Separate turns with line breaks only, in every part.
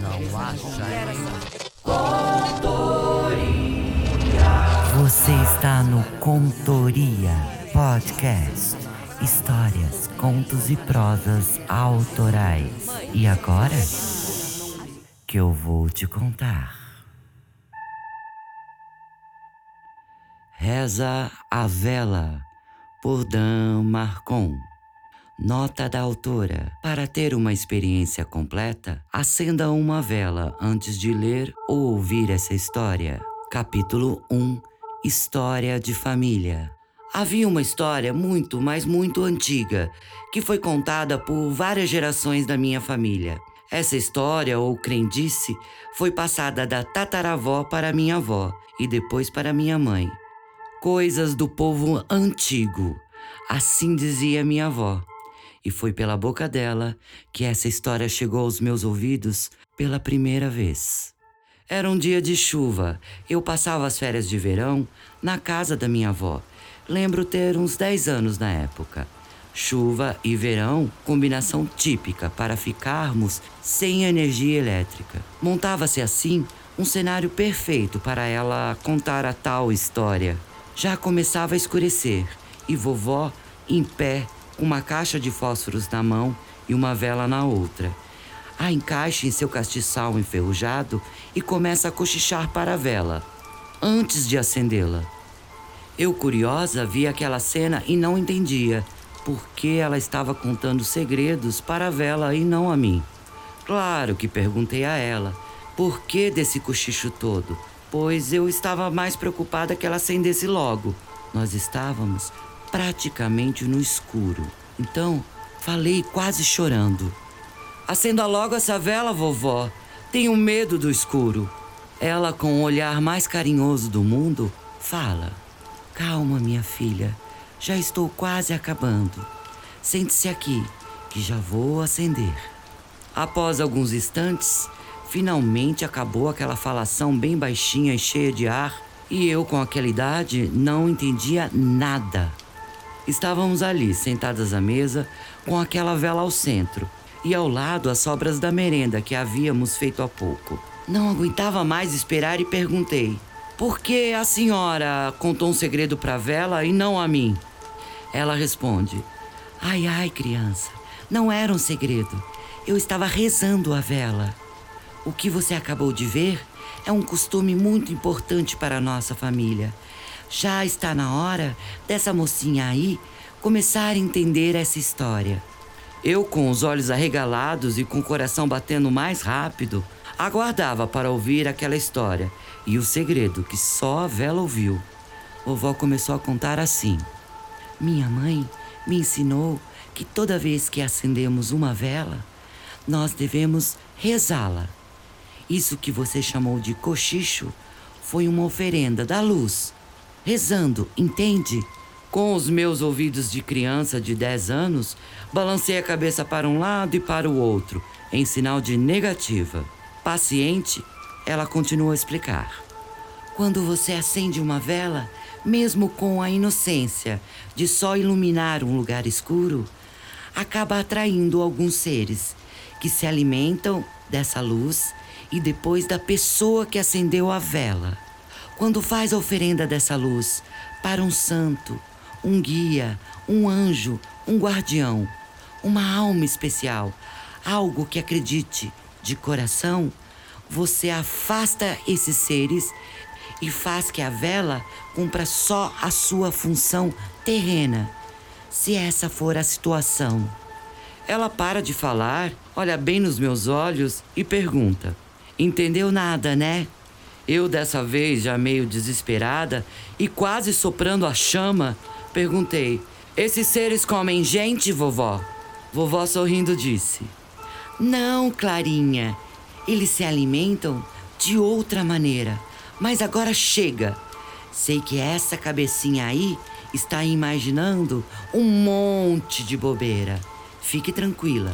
Não acha
Você está no Contoria Podcast. Histórias, contos e prosas autorais. E agora? Que eu vou te contar. Reza a Vela, por Dan Marcon. Nota da autora: Para ter uma experiência completa, acenda uma vela antes de ler ou ouvir essa história. Capítulo 1 História de Família. Havia uma história muito, mas muito antiga, que foi contada por várias gerações da minha família. Essa história, ou crendice, foi passada da tataravó para minha avó e depois para minha mãe. Coisas do povo antigo, assim dizia minha avó e foi pela boca dela que essa história chegou aos meus ouvidos pela primeira vez. Era um dia de chuva. Eu passava as férias de verão na casa da minha avó. Lembro ter uns 10 anos na época. Chuva e verão, combinação típica para ficarmos sem energia elétrica. Montava-se assim um cenário perfeito para ela contar a tal história. Já começava a escurecer e vovó, em pé, uma caixa de fósforos na mão e uma vela na outra. A encaixa em seu castiçal enferrujado e começa a cochichar para a vela, antes de acendê-la. Eu, curiosa, vi aquela cena e não entendia por que ela estava contando segredos para a vela e não a mim. Claro que perguntei a ela por que desse cochicho todo, pois eu estava mais preocupada que ela acendesse logo. Nós estávamos praticamente no escuro. Então, falei quase chorando. Acenda logo essa vela, vovó. Tenho medo do escuro. Ela, com o olhar mais carinhoso do mundo, fala: Calma, minha filha. Já estou quase acabando. Sente-se aqui, que já vou acender. Após alguns instantes, finalmente acabou aquela falação bem baixinha e cheia de ar, e eu, com aquela idade, não entendia nada. Estávamos ali, sentadas à mesa, com aquela vela ao centro e ao lado as sobras da merenda que havíamos feito há pouco. Não aguentava mais esperar e perguntei: Por que a senhora contou um segredo para a vela e não a mim? Ela responde: Ai, ai, criança, não era um segredo. Eu estava rezando a vela. O que você acabou de ver é um costume muito importante para a nossa família. Já está na hora dessa mocinha aí começar a entender essa história. Eu, com os olhos arregalados e com o coração batendo mais rápido, aguardava para ouvir aquela história e o segredo que só a vela ouviu. Vovó começou a contar assim: Minha mãe me ensinou que toda vez que acendemos uma vela, nós devemos rezá-la. Isso que você chamou de cochicho foi uma oferenda da luz rezando, entende? Com os meus ouvidos de criança de 10 anos, balancei a cabeça para um lado e para o outro, em sinal de negativa. Paciente, ela continuou a explicar. Quando você acende uma vela, mesmo com a inocência de só iluminar um lugar escuro, acaba atraindo alguns seres que se alimentam dessa luz e depois da pessoa que acendeu a vela. Quando faz a oferenda dessa luz para um santo, um guia, um anjo, um guardião, uma alma especial, algo que acredite de coração, você afasta esses seres e faz que a vela cumpra só a sua função terrena, se essa for a situação. Ela para de falar, olha bem nos meus olhos e pergunta: Entendeu nada, né? Eu, dessa vez, já meio desesperada e quase soprando a chama, perguntei: Esses seres comem gente, vovó? Vovó sorrindo disse: Não, Clarinha. Eles se alimentam de outra maneira. Mas agora chega. Sei que essa cabecinha aí está imaginando um monte de bobeira. Fique tranquila.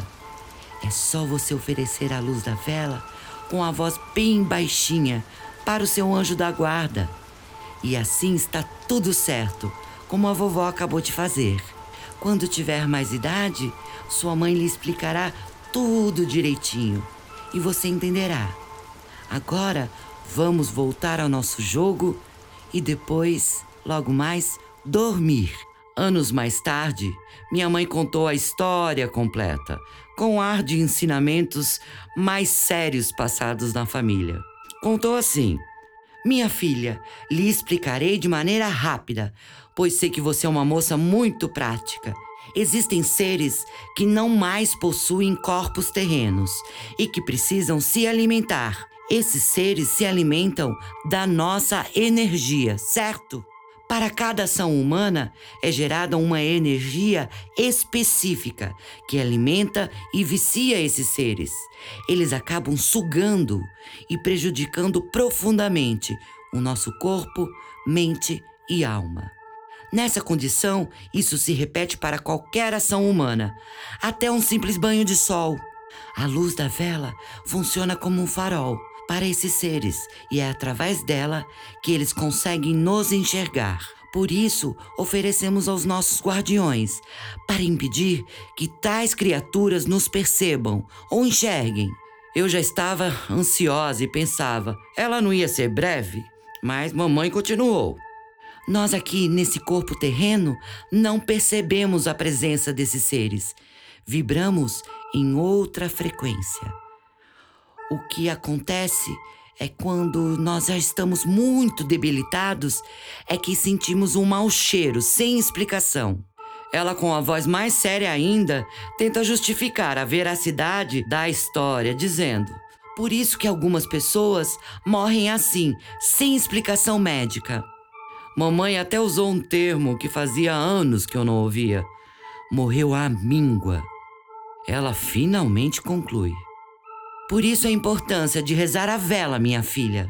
É só você oferecer a luz da vela com a voz bem baixinha para o seu anjo da guarda. E assim está tudo certo, como a vovó acabou de fazer. Quando tiver mais idade, sua mãe lhe explicará tudo direitinho. e você entenderá. Agora vamos voltar ao nosso jogo e depois, logo mais, dormir. Anos mais tarde, minha mãe contou a história completa, com ar de ensinamentos mais sérios passados na família. Contou assim: Minha filha, lhe explicarei de maneira rápida, pois sei que você é uma moça muito prática. Existem seres que não mais possuem corpos terrenos e que precisam se alimentar. Esses seres se alimentam da nossa energia, certo? Para cada ação humana é gerada uma energia específica que alimenta e vicia esses seres. Eles acabam sugando e prejudicando profundamente o nosso corpo, mente e alma. Nessa condição, isso se repete para qualquer ação humana, até um simples banho de sol. A luz da vela funciona como um farol para esses seres e é através dela que eles conseguem nos enxergar. Por isso, oferecemos aos nossos guardiões, para impedir que tais criaturas nos percebam ou enxerguem. Eu já estava ansiosa e pensava, ela não ia ser breve? Mas mamãe continuou. Nós aqui nesse corpo terreno não percebemos a presença desses seres. Vibramos em outra frequência. O que acontece é quando nós já estamos muito debilitados, é que sentimos um mau cheiro sem explicação. Ela, com a voz mais séria ainda, tenta justificar a veracidade da história, dizendo: Por isso que algumas pessoas morrem assim, sem explicação médica. Mamãe até usou um termo que fazia anos que eu não ouvia. Morreu à míngua. Ela finalmente conclui. Por isso a importância de rezar a vela, minha filha.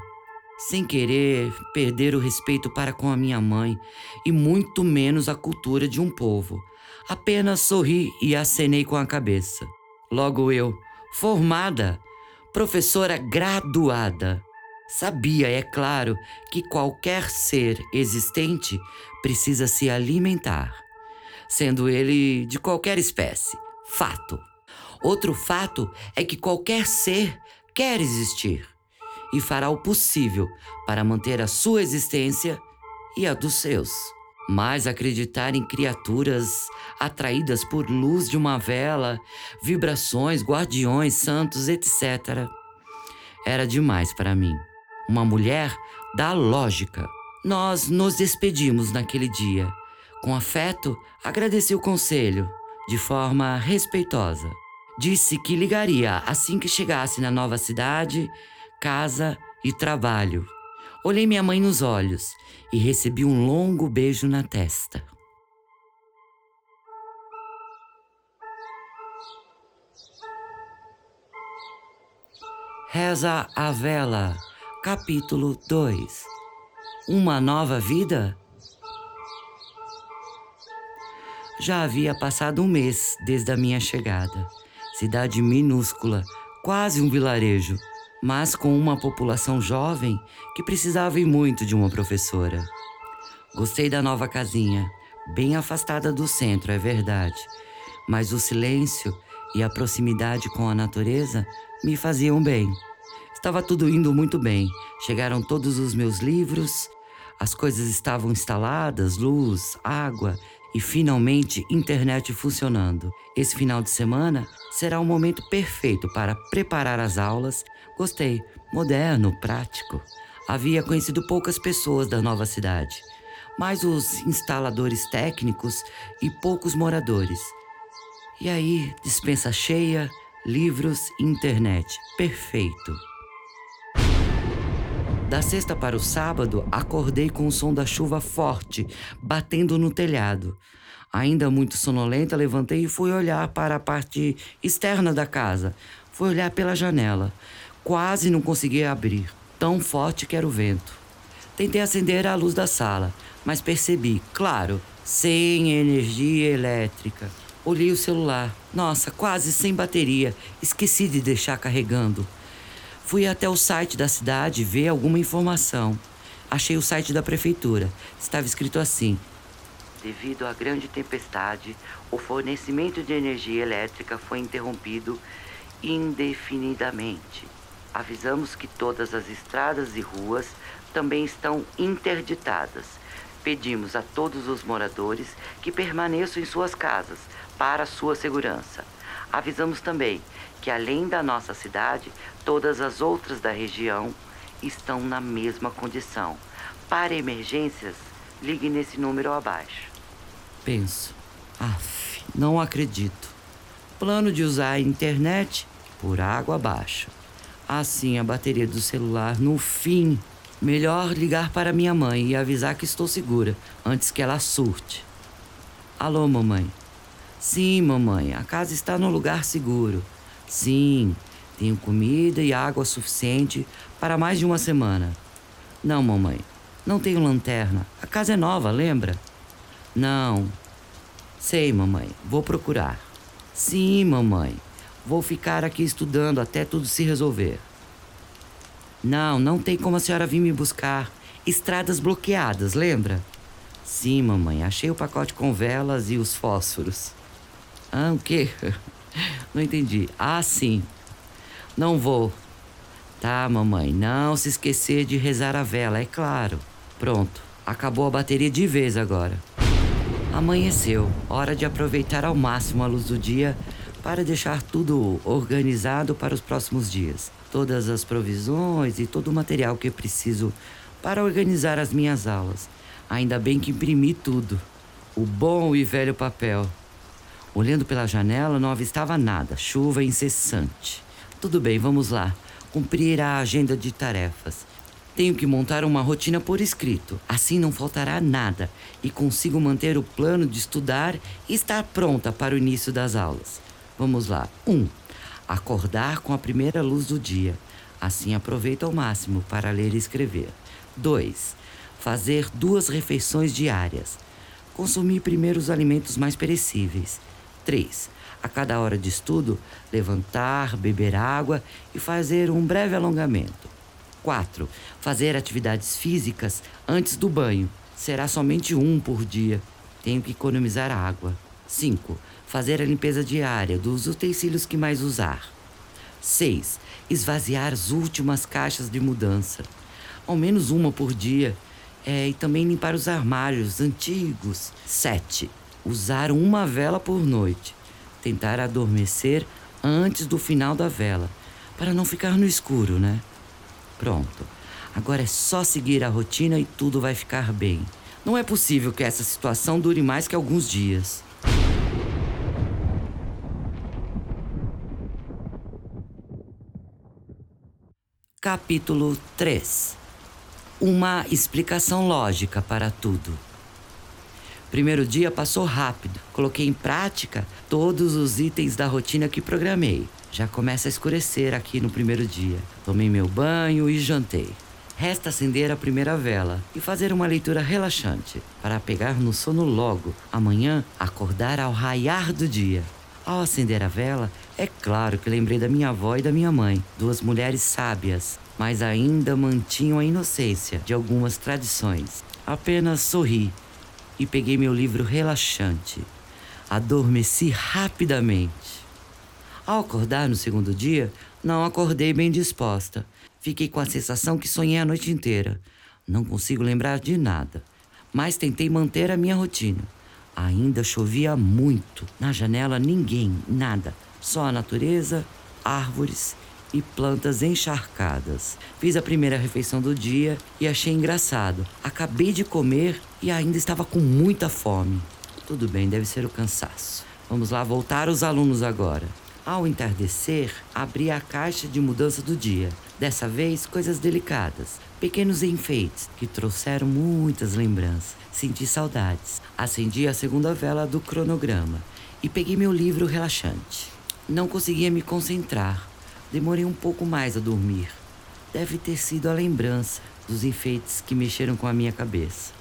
Sem querer perder o respeito para com a minha mãe e muito menos a cultura de um povo. Apenas sorri e acenei com a cabeça. Logo eu, formada, professora graduada, sabia, é claro, que qualquer ser existente precisa se alimentar, sendo ele de qualquer espécie. Fato. Outro fato é que qualquer ser quer existir e fará o possível para manter a sua existência e a dos seus. Mas acreditar em criaturas atraídas por luz de uma vela, vibrações, guardiões, santos, etc., era demais para mim. Uma mulher da lógica. Nós nos despedimos naquele dia. Com afeto, agradeci o conselho, de forma respeitosa. Disse que ligaria assim que chegasse na nova cidade, casa e trabalho. Olhei minha mãe nos olhos e recebi um longo beijo na testa. Reza a Vela, capítulo 2 Uma nova vida? Já havia passado um mês desde a minha chegada cidade minúscula, quase um vilarejo, mas com uma população jovem que precisava e muito de uma professora. Gostei da nova casinha, bem afastada do centro, é verdade, mas o silêncio e a proximidade com a natureza me faziam bem. Estava tudo indo muito bem. Chegaram todos os meus livros, as coisas estavam instaladas, luz, água e finalmente internet funcionando. Esse final de semana será o momento perfeito para preparar as aulas. Gostei, moderno, prático. Havia conhecido poucas pessoas da nova cidade, mais os instaladores técnicos e poucos moradores. E aí, dispensa cheia, livros e internet. Perfeito. Da sexta para o sábado, acordei com o som da chuva forte, batendo no telhado. Ainda muito sonolenta, levantei e fui olhar para a parte externa da casa. Fui olhar pela janela. Quase não conseguia abrir, tão forte que era o vento. Tentei acender a luz da sala, mas percebi, claro, sem energia elétrica. Olhei o celular. Nossa, quase sem bateria. Esqueci de deixar carregando. Fui até o site da cidade ver alguma informação. Achei o site da prefeitura. Estava escrito assim: Devido à grande tempestade, o fornecimento de energia elétrica foi interrompido indefinidamente. Avisamos que todas as estradas e ruas também estão interditadas. Pedimos a todos os moradores que permaneçam em suas casas para sua segurança. Avisamos também que, além da nossa cidade, todas as outras da região estão na mesma condição. Para emergências, ligue nesse número abaixo. Penso, af, não acredito. Plano de usar a internet por água abaixo. Assim a bateria do celular no fim. Melhor ligar para minha mãe e avisar que estou segura antes que ela surte. Alô, mamãe. Sim, mamãe, a casa está no lugar seguro. Sim, tenho comida e água suficiente para mais de uma semana. Não, mamãe, não tenho lanterna. A casa é nova, lembra? Não. Sei, mamãe, vou procurar. Sim, mamãe, vou ficar aqui estudando até tudo se resolver. Não, não tem como a senhora vir me buscar. Estradas bloqueadas, lembra? Sim, mamãe, achei o pacote com velas e os fósforos. Ah, o quê? Não entendi. Ah, sim. Não vou. Tá, mamãe, não se esquecer de rezar a vela, é claro. Pronto, acabou a bateria de vez agora. Amanheceu, hora de aproveitar ao máximo a luz do dia para deixar tudo organizado para os próximos dias. Todas as provisões e todo o material que preciso para organizar as minhas aulas. Ainda bem que imprimi tudo. O bom e velho papel. Olhando pela janela, não avistava nada, chuva incessante. Tudo bem, vamos lá. Cumprir a agenda de tarefas. Tenho que montar uma rotina por escrito, assim não faltará nada e consigo manter o plano de estudar e estar pronta para o início das aulas. Vamos lá. 1. Um, acordar com a primeira luz do dia. Assim aproveito ao máximo para ler e escrever. 2. Fazer duas refeições diárias. Consumir primeiro os alimentos mais perecíveis. 3. A cada hora de estudo, levantar, beber água e fazer um breve alongamento. 4. Fazer atividades físicas antes do banho. Será somente um por dia. Tenho que economizar água. 5. Fazer a limpeza diária dos utensílios que mais usar. 6. Esvaziar as últimas caixas de mudança. Ao menos uma por dia. É, e também limpar os armários antigos. 7 usar uma vela por noite. Tentar adormecer antes do final da vela, para não ficar no escuro, né? Pronto. Agora é só seguir a rotina e tudo vai ficar bem. Não é possível que essa situação dure mais que alguns dias. Capítulo 3 Uma explicação lógica para tudo. Primeiro dia passou rápido. Coloquei em prática todos os itens da rotina que programei. Já começa a escurecer aqui no primeiro dia. Tomei meu banho e jantei. Resta acender a primeira vela e fazer uma leitura relaxante para pegar no sono logo. Amanhã, acordar ao raiar do dia. Ao acender a vela, é claro que lembrei da minha avó e da minha mãe, duas mulheres sábias, mas ainda mantinham a inocência de algumas tradições. Apenas sorri e peguei meu livro relaxante. Adormeci rapidamente. Ao acordar no segundo dia, não acordei bem disposta. Fiquei com a sensação que sonhei a noite inteira. Não consigo lembrar de nada, mas tentei manter a minha rotina. Ainda chovia muito. Na janela, ninguém, nada. Só a natureza, árvores e plantas encharcadas. Fiz a primeira refeição do dia e achei engraçado. Acabei de comer e ainda estava com muita fome. Tudo bem, deve ser o cansaço. Vamos lá voltar os alunos agora. Ao entardecer, abri a caixa de mudança do dia. Dessa vez, coisas delicadas, pequenos enfeites que trouxeram muitas lembranças. Senti saudades. Acendi a segunda vela do cronograma e peguei meu livro relaxante. Não conseguia me concentrar. Demorei um pouco mais a dormir. Deve ter sido a lembrança dos enfeites que mexeram com a minha cabeça.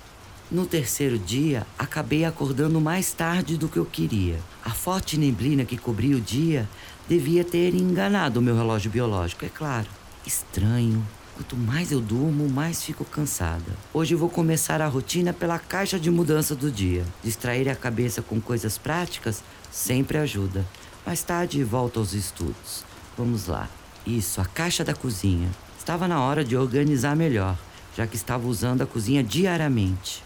No terceiro dia, acabei acordando mais tarde do que eu queria. A forte neblina que cobria o dia devia ter enganado o meu relógio biológico, é claro. Estranho. Quanto mais eu durmo, mais fico cansada. Hoje vou começar a rotina pela caixa de mudança do dia. Distrair a cabeça com coisas práticas sempre ajuda. Mais tarde volto aos estudos. Vamos lá. Isso, a caixa da cozinha. Estava na hora de organizar melhor, já que estava usando a cozinha diariamente.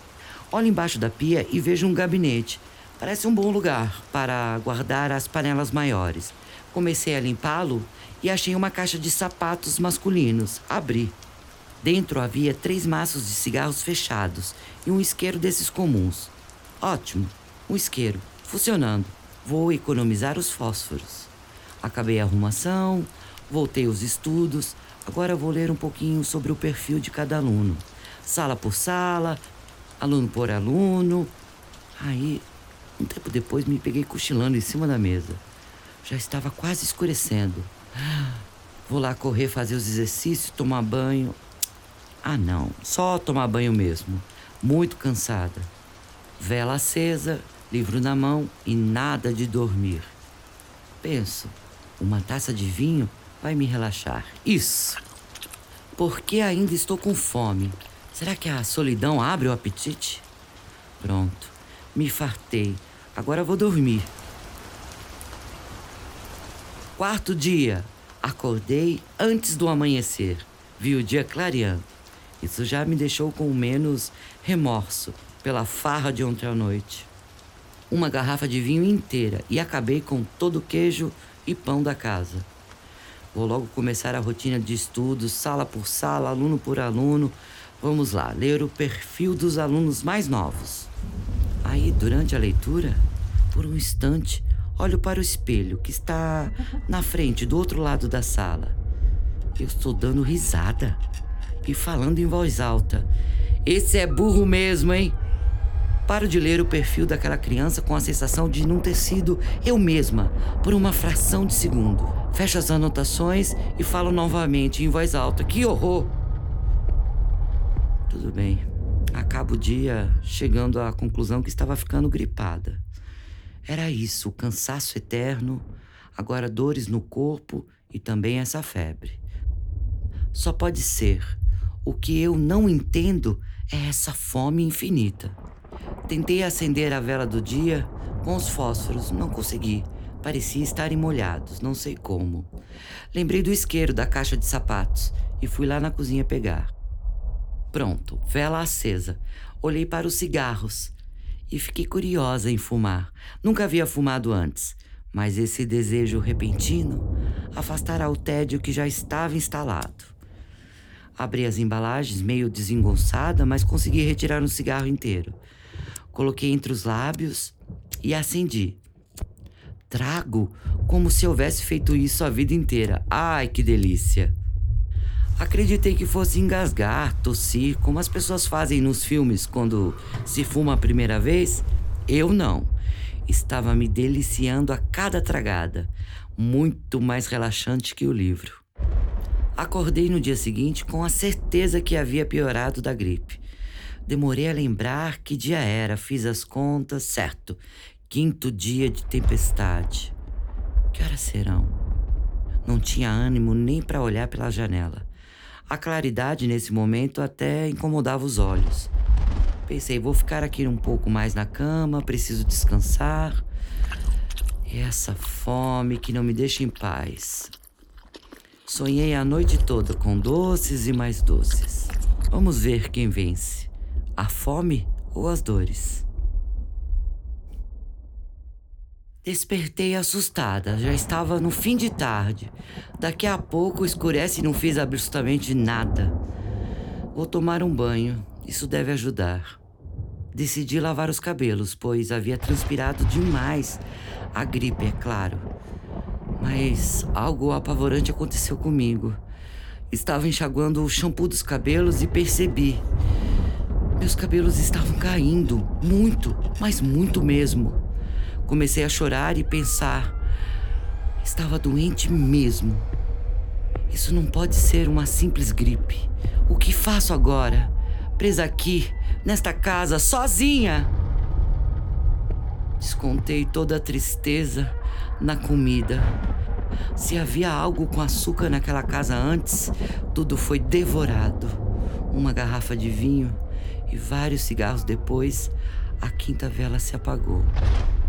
Olho embaixo da pia e vejo um gabinete. Parece um bom lugar para guardar as panelas maiores. Comecei a limpá-lo e achei uma caixa de sapatos masculinos. Abri. Dentro havia três maços de cigarros fechados e um isqueiro desses comuns. Ótimo, um isqueiro, funcionando. Vou economizar os fósforos. Acabei a arrumação, voltei aos estudos. Agora vou ler um pouquinho sobre o perfil de cada aluno. Sala por sala, aluno por aluno. Aí, um tempo depois, me peguei cochilando em cima da mesa. Já estava quase escurecendo. Vou lá correr, fazer os exercícios, tomar banho. Ah, não, só tomar banho mesmo. Muito cansada. Vela acesa, livro na mão e nada de dormir. Penso, uma taça de vinho vai me relaxar. Isso! Porque ainda estou com fome. Será que a solidão abre o apetite? Pronto, me fartei. Agora vou dormir. Quarto dia. Acordei antes do amanhecer. Vi o dia clareando. Isso já me deixou com menos remorso pela farra de ontem à noite. Uma garrafa de vinho inteira e acabei com todo o queijo e pão da casa. Vou logo começar a rotina de estudos, sala por sala, aluno por aluno. Vamos lá, ler o perfil dos alunos mais novos. Aí, durante a leitura, por um instante, olho para o espelho que está na frente, do outro lado da sala. Eu estou dando risada e falando em voz alta. Esse é burro mesmo, hein? Paro de ler o perfil daquela criança com a sensação de não ter sido eu mesma por uma fração de segundo. Fecho as anotações e falo novamente em voz alta: Que horror! Tudo bem. Acabo o dia chegando à conclusão que estava ficando gripada. Era isso, o cansaço eterno, agora dores no corpo e também essa febre. Só pode ser. O que eu não entendo é essa fome infinita. Tentei acender a vela do dia com os fósforos, não consegui. Parecia estarem molhados, não sei como. Lembrei do isqueiro da caixa de sapatos e fui lá na cozinha pegar. Pronto, vela acesa. Olhei para os cigarros e fiquei curiosa em fumar. Nunca havia fumado antes, mas esse desejo repentino afastará o tédio que já estava instalado. Abri as embalagens meio desengonçada, mas consegui retirar um cigarro inteiro. Coloquei entre os lábios e acendi. Trago como se houvesse feito isso a vida inteira. Ai, que delícia! Acreditei que fosse engasgar, tossir, como as pessoas fazem nos filmes quando se fuma a primeira vez. Eu não. Estava me deliciando a cada tragada, muito mais relaxante que o livro. Acordei no dia seguinte com a certeza que havia piorado da gripe. Demorei a lembrar que dia era, fiz as contas, certo. Quinto dia de tempestade. Que horas serão? Não tinha ânimo nem para olhar pela janela. A claridade nesse momento até incomodava os olhos. Pensei, vou ficar aqui um pouco mais na cama, preciso descansar. E essa fome que não me deixa em paz. Sonhei a noite toda com doces e mais doces. Vamos ver quem vence: a fome ou as dores. Despertei assustada, já estava no fim de tarde. Daqui a pouco escurece e não fiz absolutamente nada. Vou tomar um banho, isso deve ajudar. Decidi lavar os cabelos, pois havia transpirado demais. A gripe, é claro. Mas algo apavorante aconteceu comigo. Estava enxaguando o shampoo dos cabelos e percebi. Meus cabelos estavam caindo, muito, mas muito mesmo. Comecei a chorar e pensar: estava doente mesmo. Isso não pode ser uma simples gripe. O que faço agora? Presa aqui, nesta casa, sozinha? Descontei toda a tristeza na comida. Se havia algo com açúcar naquela casa antes, tudo foi devorado. Uma garrafa de vinho e vários cigarros depois, a quinta vela se apagou.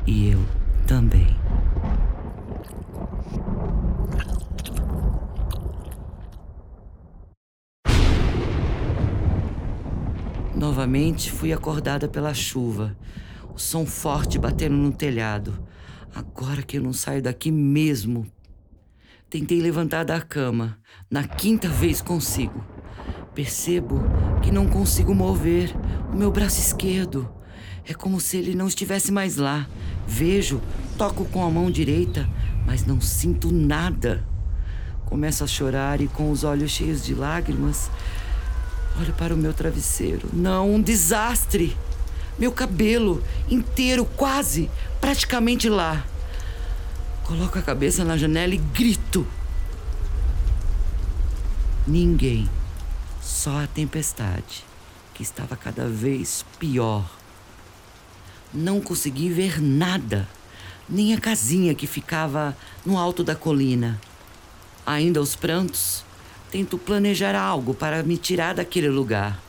E eu também. Novamente fui acordada pela chuva, o som forte batendo no telhado. Agora que eu não saio daqui mesmo. Tentei levantar da cama. Na quinta vez consigo. Percebo que não consigo mover o meu braço esquerdo. É como se ele não estivesse mais lá. Vejo, toco com a mão direita, mas não sinto nada. Começo a chorar e, com os olhos cheios de lágrimas, olho para o meu travesseiro. Não, um desastre! Meu cabelo inteiro, quase, praticamente lá. Coloco a cabeça na janela e grito. Ninguém, só a tempestade, que estava cada vez pior. Não consegui ver nada, nem a casinha que ficava no alto da colina. Ainda aos prantos, tento planejar algo para me tirar daquele lugar.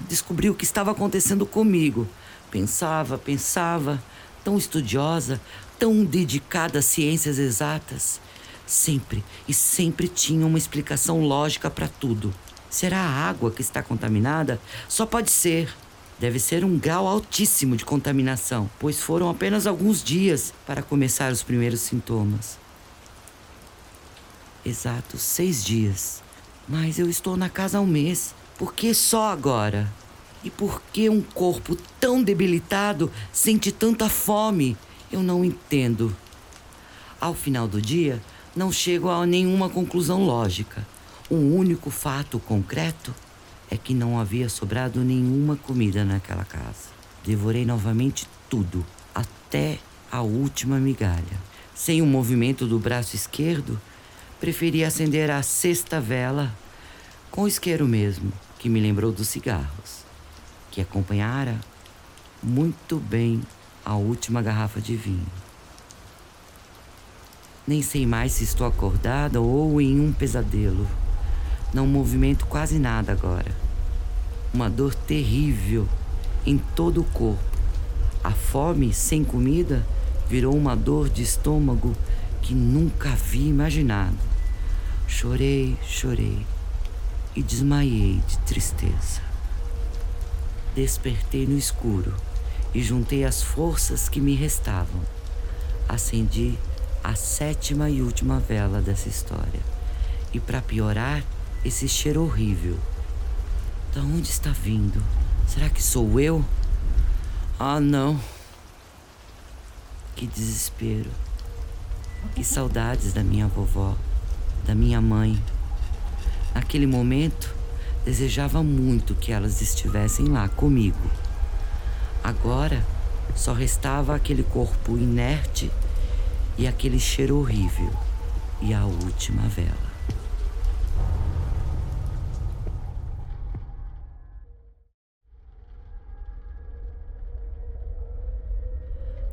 Descobri o que estava acontecendo comigo. Pensava, pensava, tão estudiosa, tão dedicada às ciências exatas. Sempre e sempre tinha uma explicação lógica para tudo. Será a água que está contaminada? Só pode ser. Deve ser um grau altíssimo de contaminação, pois foram apenas alguns dias para começar os primeiros sintomas. Exatos seis dias. Mas eu estou na casa há um mês. Por que só agora? E por que um corpo tão debilitado sente tanta fome? Eu não entendo. Ao final do dia, não chego a nenhuma conclusão lógica. Um único fato concreto é que não havia sobrado nenhuma comida naquela casa. Devorei novamente tudo, até a última migalha. Sem o um movimento do braço esquerdo, preferi acender a sexta vela com o isqueiro mesmo, que me lembrou dos cigarros, que acompanhara muito bem a última garrafa de vinho. Nem sei mais se estou acordada ou em um pesadelo. Não movimento quase nada agora. Uma dor terrível em todo o corpo. A fome sem comida virou uma dor de estômago que nunca havia imaginado. Chorei, chorei e desmaiei de tristeza. Despertei no escuro e juntei as forças que me restavam. Acendi a sétima e última vela dessa história. E para piorar, esse cheiro horrível. Da onde está vindo? Será que sou eu? Ah, não. Que desespero. Que saudades da minha vovó, da minha mãe. Naquele momento, desejava muito que elas estivessem lá comigo. Agora, só restava aquele corpo inerte e aquele cheiro horrível e a última vela.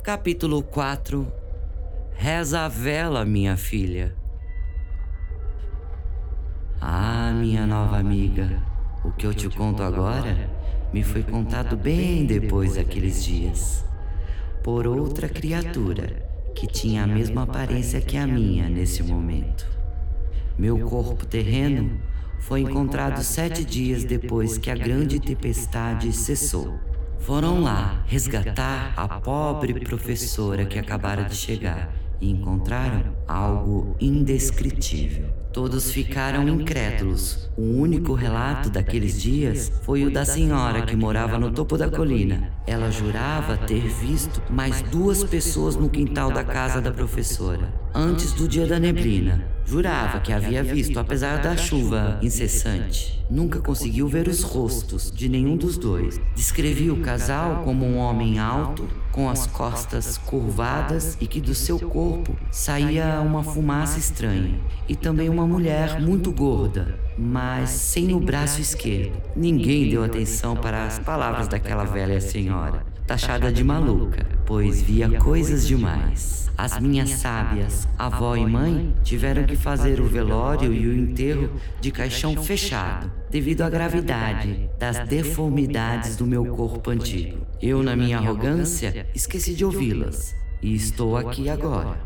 Capítulo 4 Reza a vela, minha filha. Ah, minha nova amiga, o que eu te conto agora me foi contado bem depois daqueles dias, por outra criatura que tinha a mesma aparência que a minha nesse momento. Meu corpo terreno foi encontrado sete dias depois que a grande tempestade cessou. Foram lá resgatar a pobre professora que acabara de chegar e encontraram algo indescritível. Todos ficaram incrédulos. O único relato daqueles dias foi o da senhora que morava no topo da colina. Ela jurava ter visto mais duas pessoas no quintal da casa da professora, antes do dia da neblina. Jurava que havia visto, apesar da chuva incessante. Nunca conseguiu ver os rostos de nenhum dos dois. Descrevia o casal como um homem alto, com as costas curvadas e que do seu corpo saía uma fumaça estranha. E também uma mulher muito gorda, mas sem o braço esquerdo. Ninguém deu atenção para as palavras daquela velha senhora, taxada de maluca, pois via coisas demais. As minhas sábias, avó e mãe, tiveram que fazer o velório e o enterro de caixão fechado, devido à gravidade das deformidades do meu corpo antigo. Eu, na minha arrogância, esqueci de ouvi-las e estou aqui agora.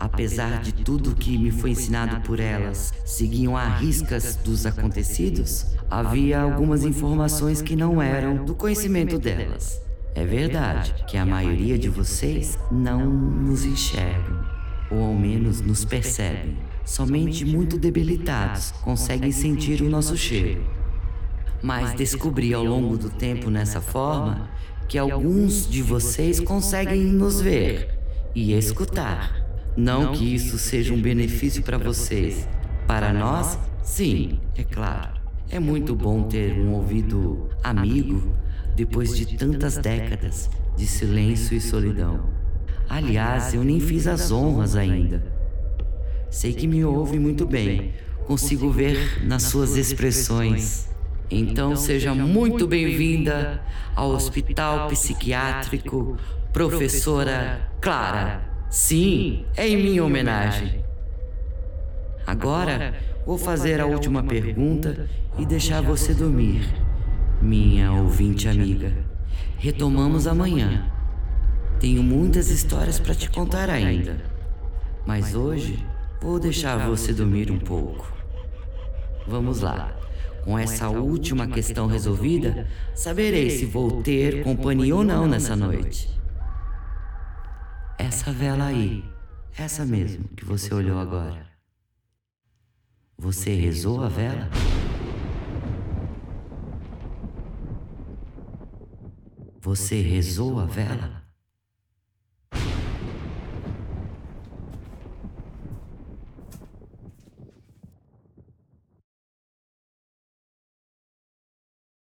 apesar de tudo que me foi ensinado por elas, seguiam a riscas dos acontecidos, havia algumas informações que não eram do conhecimento delas. É verdade que a maioria de vocês não nos enxergam, ou ao menos nos percebem. Somente muito debilitados conseguem sentir o nosso cheiro. Mas descobri ao longo do tempo nessa forma que alguns de vocês conseguem nos ver e escutar. Não que isso seja um benefício para vocês. Para nós, sim, é claro. É muito bom ter um ouvido amigo depois de tantas décadas de silêncio e solidão. Aliás, eu nem fiz as honras ainda. Sei que me ouve muito bem, consigo ver nas suas expressões. Então seja muito bem-vinda ao Hospital Psiquiátrico Professora Clara. Sim, é em minha homenagem. Agora vou fazer a última pergunta e deixar você dormir, minha ouvinte amiga. Retomamos amanhã. Tenho muitas histórias para te contar ainda, mas hoje vou deixar você dormir um pouco. Vamos lá. Com essa última questão resolvida, saberei se vou ter companhia ou não nessa noite. Essa vela aí, essa mesmo que você olhou agora. Você rezou a vela? Você rezou a vela?